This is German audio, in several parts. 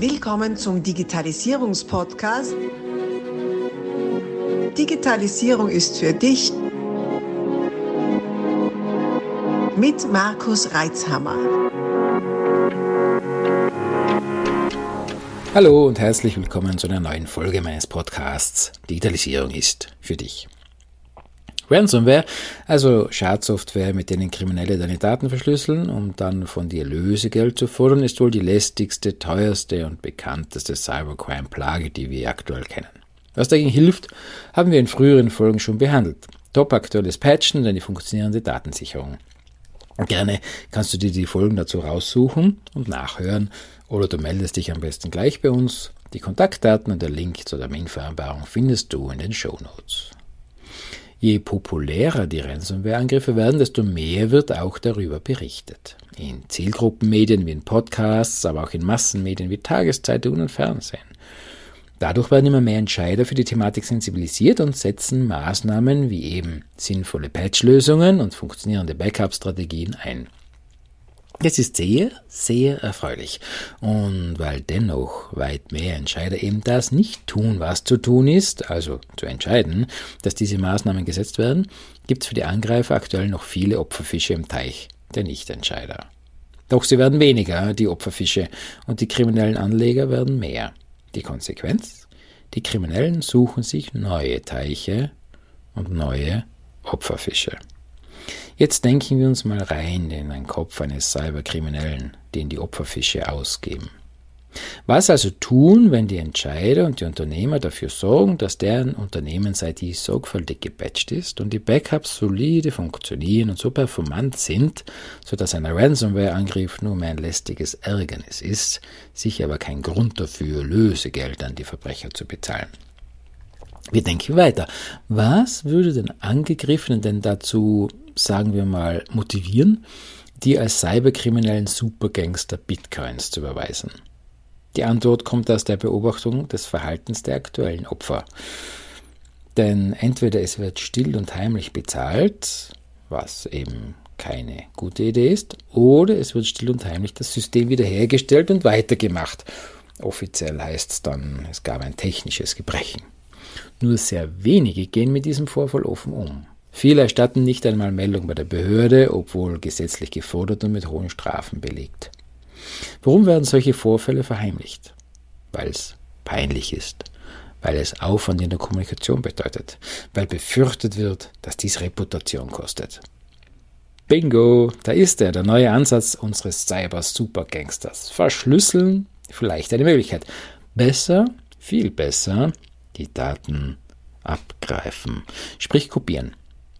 Willkommen zum Digitalisierungspodcast. Digitalisierung ist für dich mit Markus Reitzhammer. Hallo und herzlich willkommen zu einer neuen Folge meines Podcasts Digitalisierung ist für dich. Ransomware, also Schadsoftware, mit denen Kriminelle deine Daten verschlüsseln, um dann von dir Lösegeld zu fordern, ist wohl die lästigste, teuerste und bekannteste Cybercrime-Plage, die wir aktuell kennen. Was dagegen hilft, haben wir in früheren Folgen schon behandelt. Top aktuelles Patchen und eine funktionierende Datensicherung. Gerne kannst du dir die Folgen dazu raussuchen und nachhören oder du meldest dich am besten gleich bei uns. Die Kontaktdaten und der Link zur Terminvereinbarung findest du in den Show Notes. Je populärer die Ransomware-Angriffe werden, desto mehr wird auch darüber berichtet. In Zielgruppenmedien wie in Podcasts, aber auch in Massenmedien wie Tageszeitungen und Fernsehen. Dadurch werden immer mehr Entscheider für die Thematik sensibilisiert und setzen Maßnahmen wie eben sinnvolle Patchlösungen und funktionierende Backup-Strategien ein. Das ist sehr, sehr erfreulich. Und weil dennoch weit mehr Entscheider eben das nicht tun, was zu tun ist, also zu entscheiden, dass diese Maßnahmen gesetzt werden, gibt es für die Angreifer aktuell noch viele Opferfische im Teich der Nichtentscheider. Doch sie werden weniger, die Opferfische, und die kriminellen Anleger werden mehr. Die Konsequenz? Die Kriminellen suchen sich neue Teiche und neue Opferfische. Jetzt denken wir uns mal rein in den Kopf eines Cyberkriminellen, den die Opferfische ausgeben. Was also tun, wenn die Entscheider und die Unternehmer dafür sorgen, dass deren Unternehmen seit die sorgfältig gepatcht ist und die Backups solide funktionieren und so performant sind, sodass ein Ransomware-Angriff nur mehr ein lästiges Ärgernis ist, sich aber kein Grund dafür, Lösegeld an die Verbrecher zu bezahlen? Wir denken weiter. Was würde den Angegriffenen denn dazu, sagen wir mal, motivieren, die als cyberkriminellen Supergangster Bitcoins zu überweisen? Die Antwort kommt aus der Beobachtung des Verhaltens der aktuellen Opfer. Denn entweder es wird still und heimlich bezahlt, was eben keine gute Idee ist, oder es wird still und heimlich das System wiederhergestellt und weitergemacht. Offiziell heißt es dann, es gab ein technisches Gebrechen. Nur sehr wenige gehen mit diesem Vorfall offen um. Viele erstatten nicht einmal Meldung bei der Behörde, obwohl gesetzlich gefordert und mit hohen Strafen belegt. Warum werden solche Vorfälle verheimlicht? Weil es peinlich ist, weil es Aufwand in der Kommunikation bedeutet, weil befürchtet wird, dass dies Reputation kostet. Bingo, da ist er, der neue Ansatz unseres Cyber-Supergangsters. Verschlüsseln, vielleicht eine Möglichkeit. Besser, viel besser, die Daten abgreifen, sprich kopieren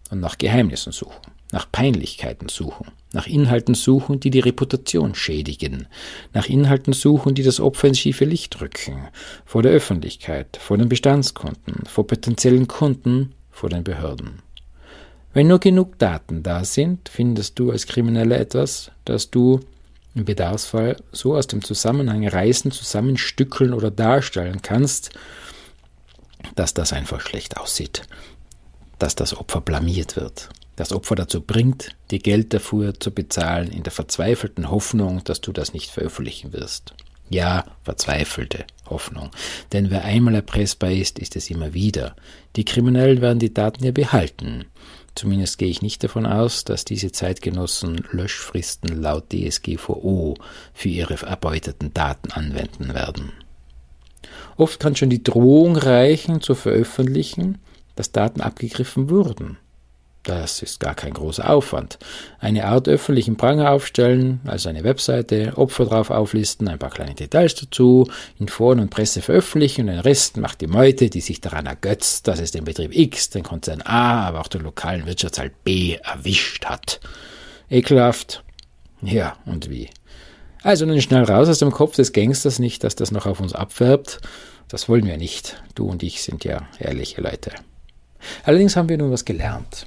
und nach Geheimnissen suchen, nach Peinlichkeiten suchen, nach Inhalten suchen, die die Reputation schädigen, nach Inhalten suchen, die das Opfer ins schiefe Licht rücken, vor der Öffentlichkeit, vor den Bestandskunden, vor potenziellen Kunden, vor den Behörden. Wenn nur genug Daten da sind, findest du als Krimineller etwas, das du im Bedarfsfall so aus dem Zusammenhang reißen, zusammenstückeln oder darstellen kannst, dass das einfach schlecht aussieht, dass das Opfer blamiert wird, das Opfer dazu bringt, die Geld dafür zu bezahlen, in der verzweifelten Hoffnung, dass du das nicht veröffentlichen wirst. Ja, verzweifelte Hoffnung. Denn wer einmal erpressbar ist, ist es immer wieder. Die Kriminellen werden die Daten ja behalten. Zumindest gehe ich nicht davon aus, dass diese Zeitgenossen Löschfristen laut DSGVO für ihre erbeuteten Daten anwenden werden. Oft kann schon die Drohung reichen, zu veröffentlichen, dass Daten abgegriffen wurden. Das ist gar kein großer Aufwand. Eine Art öffentlichen Pranger aufstellen, also eine Webseite, Opfer drauf auflisten, ein paar kleine Details dazu, in Foren und Presse veröffentlichen und den Rest macht die Meute, die sich daran ergötzt, dass es den Betrieb X, den Konzern A, aber auch den lokalen Wirtschaftshalt B erwischt hat. Ekelhaft. Ja, und wie? Also nun schnell raus aus dem Kopf des Gangsters nicht, dass das noch auf uns abfärbt. Das wollen wir nicht. Du und ich sind ja ehrliche Leute. Allerdings haben wir nun was gelernt.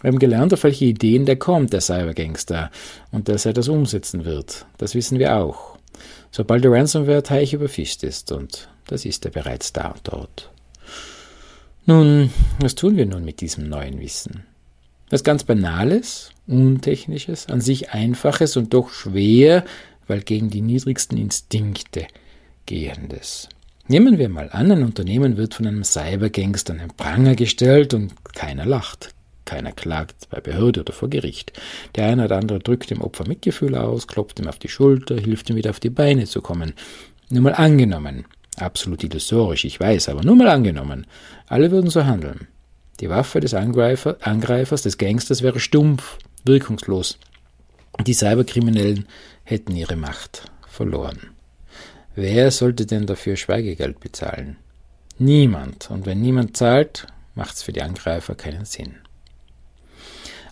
Wir haben gelernt, auf welche Ideen der kommt, der Cybergangster, und dass er das umsetzen wird. Das wissen wir auch. Sobald der Ransomware-Teich überfischt ist, und das ist er bereits da und dort. Nun, was tun wir nun mit diesem neuen Wissen? Was ganz Banales, Untechnisches, an sich Einfaches und doch schwer weil gegen die niedrigsten Instinkte, Folgendes. Nehmen wir mal an, ein Unternehmen wird von einem Cybergangster an den Pranger gestellt und keiner lacht. Keiner klagt bei Behörde oder vor Gericht. Der eine oder andere drückt dem Opfer Mitgefühl aus, klopft ihm auf die Schulter, hilft ihm wieder auf die Beine zu kommen. Nur mal angenommen, absolut illusorisch, ich weiß, aber nur mal angenommen, alle würden so handeln. Die Waffe des Angreifer, Angreifers, des Gangsters wäre stumpf, wirkungslos. Die Cyberkriminellen hätten ihre Macht verloren. Wer sollte denn dafür Schweigegeld bezahlen? Niemand. Und wenn niemand zahlt, macht es für die Angreifer keinen Sinn.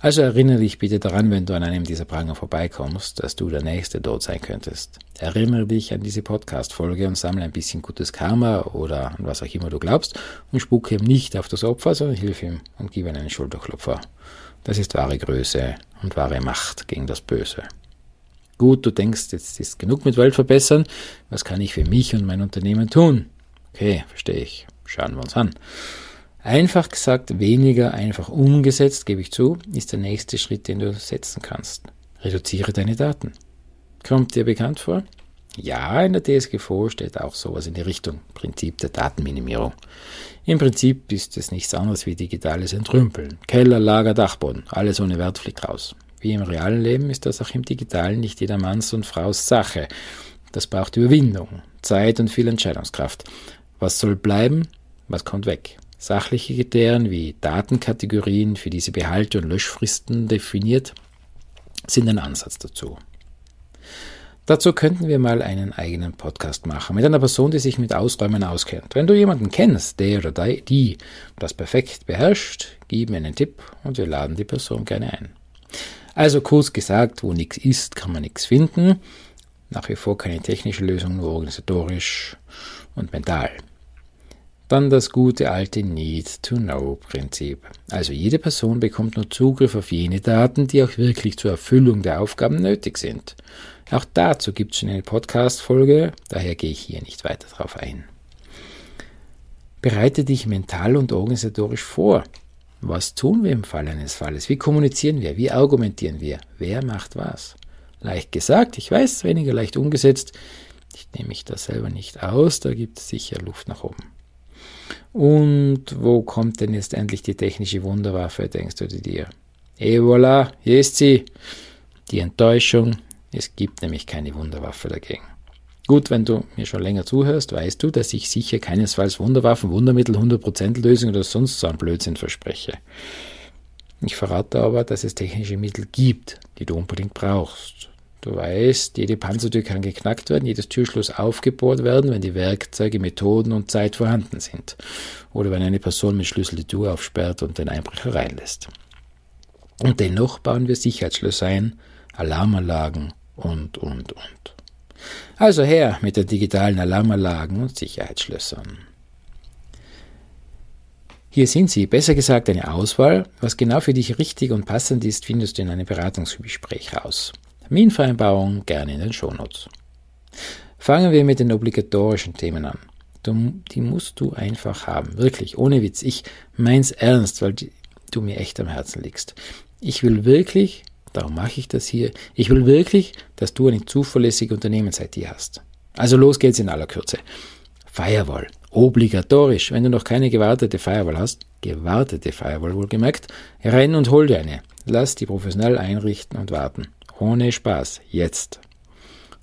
Also erinnere dich bitte daran, wenn du an einem dieser Pranger vorbeikommst, dass du der Nächste dort sein könntest. Erinnere dich an diese Podcast-Folge und sammle ein bisschen gutes Karma oder an was auch immer du glaubst und spucke ihm nicht auf das Opfer, sondern hilf ihm und gib ihm einen Schulterklopfer. Das ist wahre Größe und wahre Macht gegen das Böse. Gut, du denkst, jetzt ist genug mit Welt verbessern. Was kann ich für mich und mein Unternehmen tun? Okay, verstehe ich. Schauen wir uns an. Einfach gesagt, weniger einfach umgesetzt, gebe ich zu, ist der nächste Schritt, den du setzen kannst. Reduziere deine Daten. Kommt dir bekannt vor? Ja, in der DSGVO steht auch sowas in die Richtung. Prinzip der Datenminimierung. Im Prinzip ist es nichts anderes wie digitales Entrümpeln. Keller, Lager, Dachboden. Alles ohne Wert fliegt raus. Wie im realen Leben ist das auch im digitalen nicht jeder Manns und Fraus Sache. Das braucht Überwindung, Zeit und viel Entscheidungskraft. Was soll bleiben? Was kommt weg? Sachliche Kriterien wie Datenkategorien für diese Behalte und Löschfristen definiert sind ein Ansatz dazu. Dazu könnten wir mal einen eigenen Podcast machen mit einer Person, die sich mit Ausräumen auskennt. Wenn du jemanden kennst, der oder die das perfekt beherrscht, gib mir einen Tipp und wir laden die Person gerne ein. Also kurz gesagt, wo nichts ist, kann man nichts finden. Nach wie vor keine technische Lösung, nur organisatorisch und mental. Dann das gute alte Need-to-Know-Prinzip. Also jede Person bekommt nur Zugriff auf jene Daten, die auch wirklich zur Erfüllung der Aufgaben nötig sind. Auch dazu gibt es schon eine Podcast-Folge, daher gehe ich hier nicht weiter darauf ein. Bereite dich mental und organisatorisch vor. Was tun wir im Fall eines Falles? Wie kommunizieren wir? Wie argumentieren wir? Wer macht was? Leicht gesagt, ich weiß, weniger leicht umgesetzt. Ich nehme mich da selber nicht aus, da gibt es sicher Luft nach oben. Und wo kommt denn jetzt endlich die technische Wunderwaffe, denkst du dir? Et voilà, hier ist sie. Die Enttäuschung, es gibt nämlich keine Wunderwaffe dagegen. Gut, wenn du mir schon länger zuhörst, weißt du, dass ich sicher keinesfalls Wunderwaffen, Wundermittel, 100% Lösung oder sonst so ein Blödsinn verspreche. Ich verrate aber, dass es technische Mittel gibt, die du unbedingt brauchst. Du weißt, jede Panzertür kann geknackt werden, jedes Türschloss aufgebohrt werden, wenn die Werkzeuge, Methoden und Zeit vorhanden sind. Oder wenn eine Person mit Schlüssel die Tür aufsperrt und den Einbrecher reinlässt. Und dennoch bauen wir Sicherheitsschlösser ein, Alarmanlagen und, und. Also her mit den digitalen Alarmanlagen und Sicherheitsschlössern. Hier sind sie, besser gesagt eine Auswahl. Was genau für dich richtig und passend ist, findest du in einem Beratungsgespräch raus. Terminvereinbarung gerne in den Shownotes. Fangen wir mit den obligatorischen Themen an. Du, die musst du einfach haben, wirklich, ohne Witz. Ich mein's ernst, weil die, du mir echt am Herzen liegst. Ich will wirklich Darum mache ich das hier. Ich will wirklich, dass du eine zuverlässige Unternehmens-IT hast. Also los geht's in aller Kürze. Firewall. Obligatorisch. Wenn du noch keine gewartete Firewall hast, gewartete Firewall wohlgemerkt, renn und hol dir eine. Lass die professionell einrichten und warten. Ohne Spaß. Jetzt.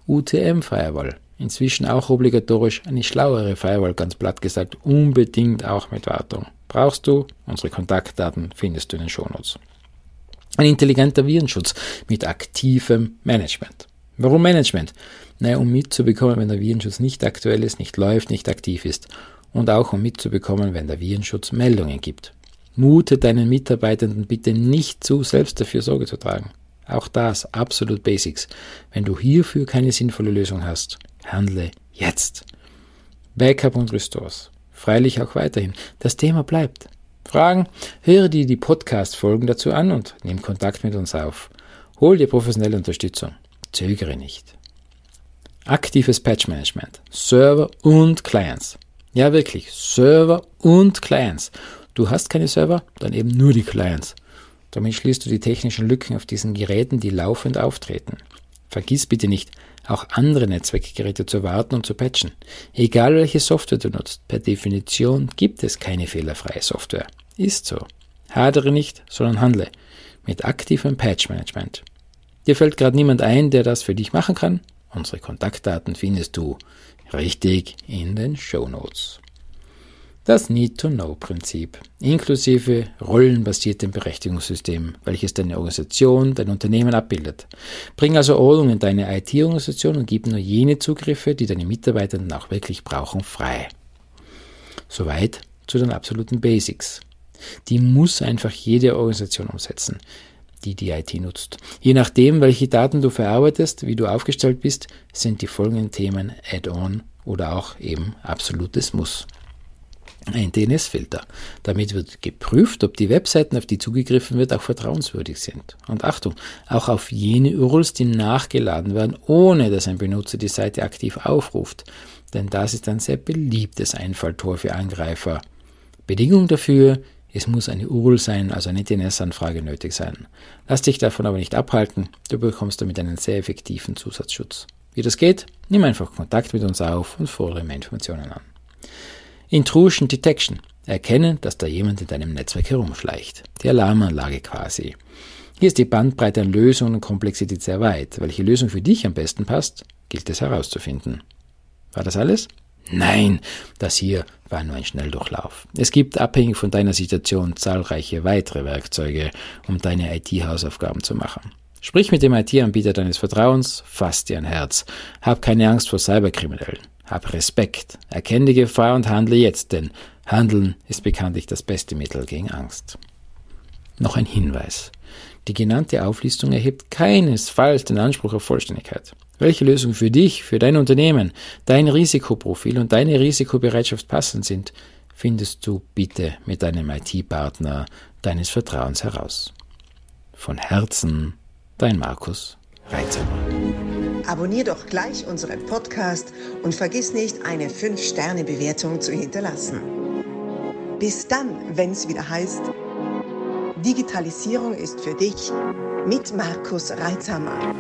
UTM Firewall. Inzwischen auch obligatorisch eine schlauere Firewall, ganz platt gesagt, unbedingt auch mit Wartung. Brauchst du? Unsere Kontaktdaten findest du in den Shownotes. Ein intelligenter Virenschutz mit aktivem Management. Warum Management? Naja, um mitzubekommen, wenn der Virenschutz nicht aktuell ist, nicht läuft, nicht aktiv ist. Und auch um mitzubekommen, wenn der Virenschutz Meldungen gibt. Mute deinen Mitarbeitenden bitte nicht zu, selbst dafür Sorge zu tragen. Auch das absolut Basics. Wenn du hierfür keine sinnvolle Lösung hast, handle jetzt. Backup und Restores. Freilich auch weiterhin. Das Thema bleibt. Fragen? Höre dir die Podcast-Folgen dazu an und nimm Kontakt mit uns auf. Hol dir professionelle Unterstützung. Zögere nicht. Aktives Patch Management. Server und Clients. Ja, wirklich. Server und Clients. Du hast keine Server, dann eben nur die Clients. Damit schließt du die technischen Lücken auf diesen Geräten, die laufend auftreten. Vergiss bitte nicht, auch andere Netzwerkgeräte zu warten und zu patchen. Egal welche Software du nutzt, per Definition gibt es keine fehlerfreie Software. Ist so. Hadere nicht, sondern handle. Mit aktivem Patch-Management. Dir fällt gerade niemand ein, der das für dich machen kann? Unsere Kontaktdaten findest du richtig in den Show Notes. Das Need-to-Know-Prinzip, inklusive rollenbasiertem Berechtigungssystem, welches deine Organisation, dein Unternehmen abbildet. Bring also Ordnung in deine IT-Organisation und gib nur jene Zugriffe, die deine Mitarbeiter dann auch wirklich brauchen, frei. Soweit zu den absoluten Basics. Die muss einfach jede Organisation umsetzen, die die IT nutzt. Je nachdem, welche Daten du verarbeitest, wie du aufgestellt bist, sind die folgenden Themen Add-on oder auch eben absolutes Muss ein DNS-Filter. Damit wird geprüft, ob die Webseiten, auf die zugegriffen wird, auch vertrauenswürdig sind. Und Achtung, auch auf jene URLs, die nachgeladen werden, ohne dass ein Benutzer die Seite aktiv aufruft. Denn das ist ein sehr beliebtes Einfalltor für Angreifer. Bedingung dafür, es muss eine URL sein, also eine DNS-Anfrage nötig sein. Lass dich davon aber nicht abhalten, du bekommst damit einen sehr effektiven Zusatzschutz. Wie das geht? Nimm einfach Kontakt mit uns auf und fordere mehr Informationen an. Intrusion Detection. Erkennen, dass da jemand in deinem Netzwerk herumschleicht. Die Alarmanlage quasi. Hier ist die Bandbreite an Lösungen und Komplexität sehr weit. Welche Lösung für dich am besten passt, gilt es herauszufinden. War das alles? Nein, das hier war nur ein Schnelldurchlauf. Es gibt abhängig von deiner Situation zahlreiche weitere Werkzeuge, um deine IT-Hausaufgaben zu machen. Sprich mit dem IT-Anbieter deines Vertrauens, fass dir ein Herz. Hab keine Angst vor Cyberkriminellen. Hab Respekt, erkenne die Gefahr und handle jetzt, denn Handeln ist bekanntlich das beste Mittel gegen Angst. Noch ein Hinweis. Die genannte Auflistung erhebt keinesfalls den Anspruch auf Vollständigkeit. Welche Lösungen für dich, für dein Unternehmen, dein Risikoprofil und deine Risikobereitschaft passend sind, findest du bitte mit deinem IT-Partner deines Vertrauens heraus. Von Herzen, dein Markus Reithammer. Abonnier doch gleich unseren Podcast und vergiss nicht, eine 5-Sterne-Bewertung zu hinterlassen. Bis dann, wenn es wieder heißt, Digitalisierung ist für dich mit Markus Reitzhammer.